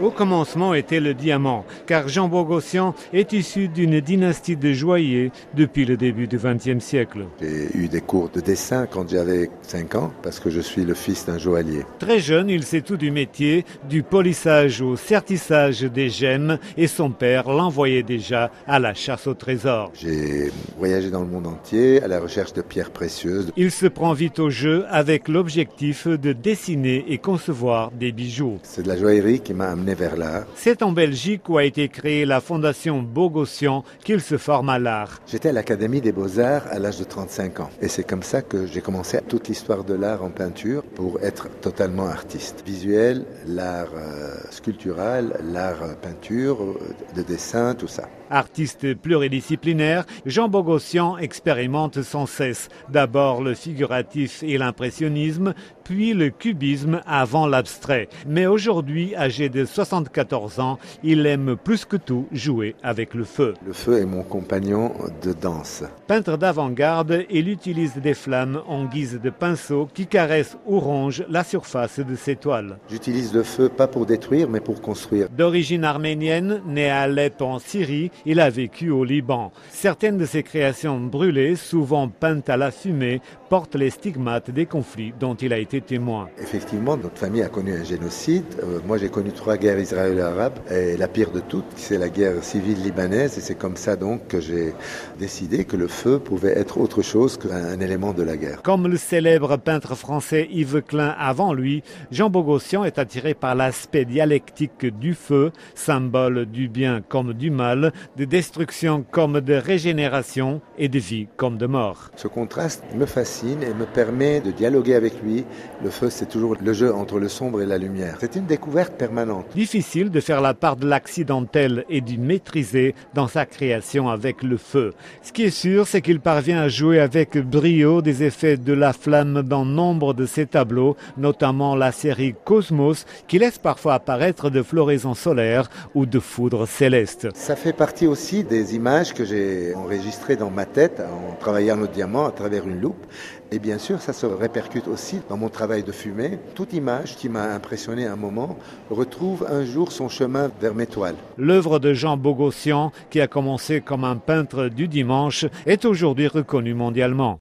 Au commencement était le diamant, car Jean Bogossian est issu d'une dynastie de joailliers depuis le début du XXe siècle. J'ai eu des cours de dessin quand j'avais 5 ans, parce que je suis le fils d'un joaillier. Très jeune, il sait tout du métier, du polissage au sertissage des gemmes, et son père l'envoyait déjà à la chasse au trésor. J'ai voyagé dans le monde entier à la recherche de pierres précieuses. Il se prend vite au jeu avec l'objectif de dessiner et concevoir des bijoux. C'est de la joaillerie qui m'a amené vers l'art. C'est en Belgique où a été créée la fondation Bogossian qu'il se forme à l'art. J'étais à l'Académie des Beaux-Arts à l'âge de 35 ans. Et c'est comme ça que j'ai commencé toute l'histoire de l'art en peinture pour être totalement artiste. Visuel, l'art euh, sculptural, l'art euh, peinture, euh, de dessin, tout ça. Artiste pluridisciplinaire, Jean Bogossian expérimente sans cesse d'abord le figuratif et l'impressionnisme, puis le cubisme avant l'abstrait. Mais aujourd'hui, âgé de 74 ans, il aime plus que tout jouer avec le feu. Le feu est mon compagnon de danse. Peintre d'avant-garde, il utilise des flammes en guise de pinceau qui caressent ou rongent la surface de ses toiles. J'utilise le feu pas pour détruire, mais pour construire. D'origine arménienne, né à Alep en Syrie, il a vécu au Liban. Certaines de ses créations brûlées, souvent peintes à la fumée, portent les stigmates des conflits dont il a été témoin. Effectivement, notre famille a connu un génocide. Euh, moi, j'ai connu trois guerres israélo-arabes. Et la pire de toutes, c'est la guerre civile libanaise. Et c'est comme ça donc que j'ai décidé que le feu pouvait être autre chose qu'un élément de la guerre. Comme le célèbre peintre français Yves Klein avant lui, Jean Bogossian est attiré par l'aspect dialectique du feu, symbole du bien comme du mal, de destruction comme de régénération et de vie comme de mort. Ce contraste me fascine et me permet de dialoguer avec lui. Le feu, c'est toujours le jeu entre le sombre et la lumière. C'est une découverte permanente. Difficile de faire la part de l'accidentel et du maîtriser dans sa création avec le feu. Ce qui est sûr, c'est qu'il parvient à jouer avec brio des effets de la flamme dans nombre de ses tableaux, notamment la série Cosmos, qui laisse parfois apparaître de floraisons solaires ou de foudres célestes. Ça fait partie aussi des images que j'ai enregistrées dans ma tête en travaillant le diamant à travers une loupe. Et bien sûr, ça se répercute aussi dans mon travail de fumée. Toute image qui m'a impressionné un moment retrouve un jour son chemin vers mes. L'œuvre de Jean Bogossian, qui a commencé comme un peintre du dimanche, est aujourd'hui reconnue mondialement.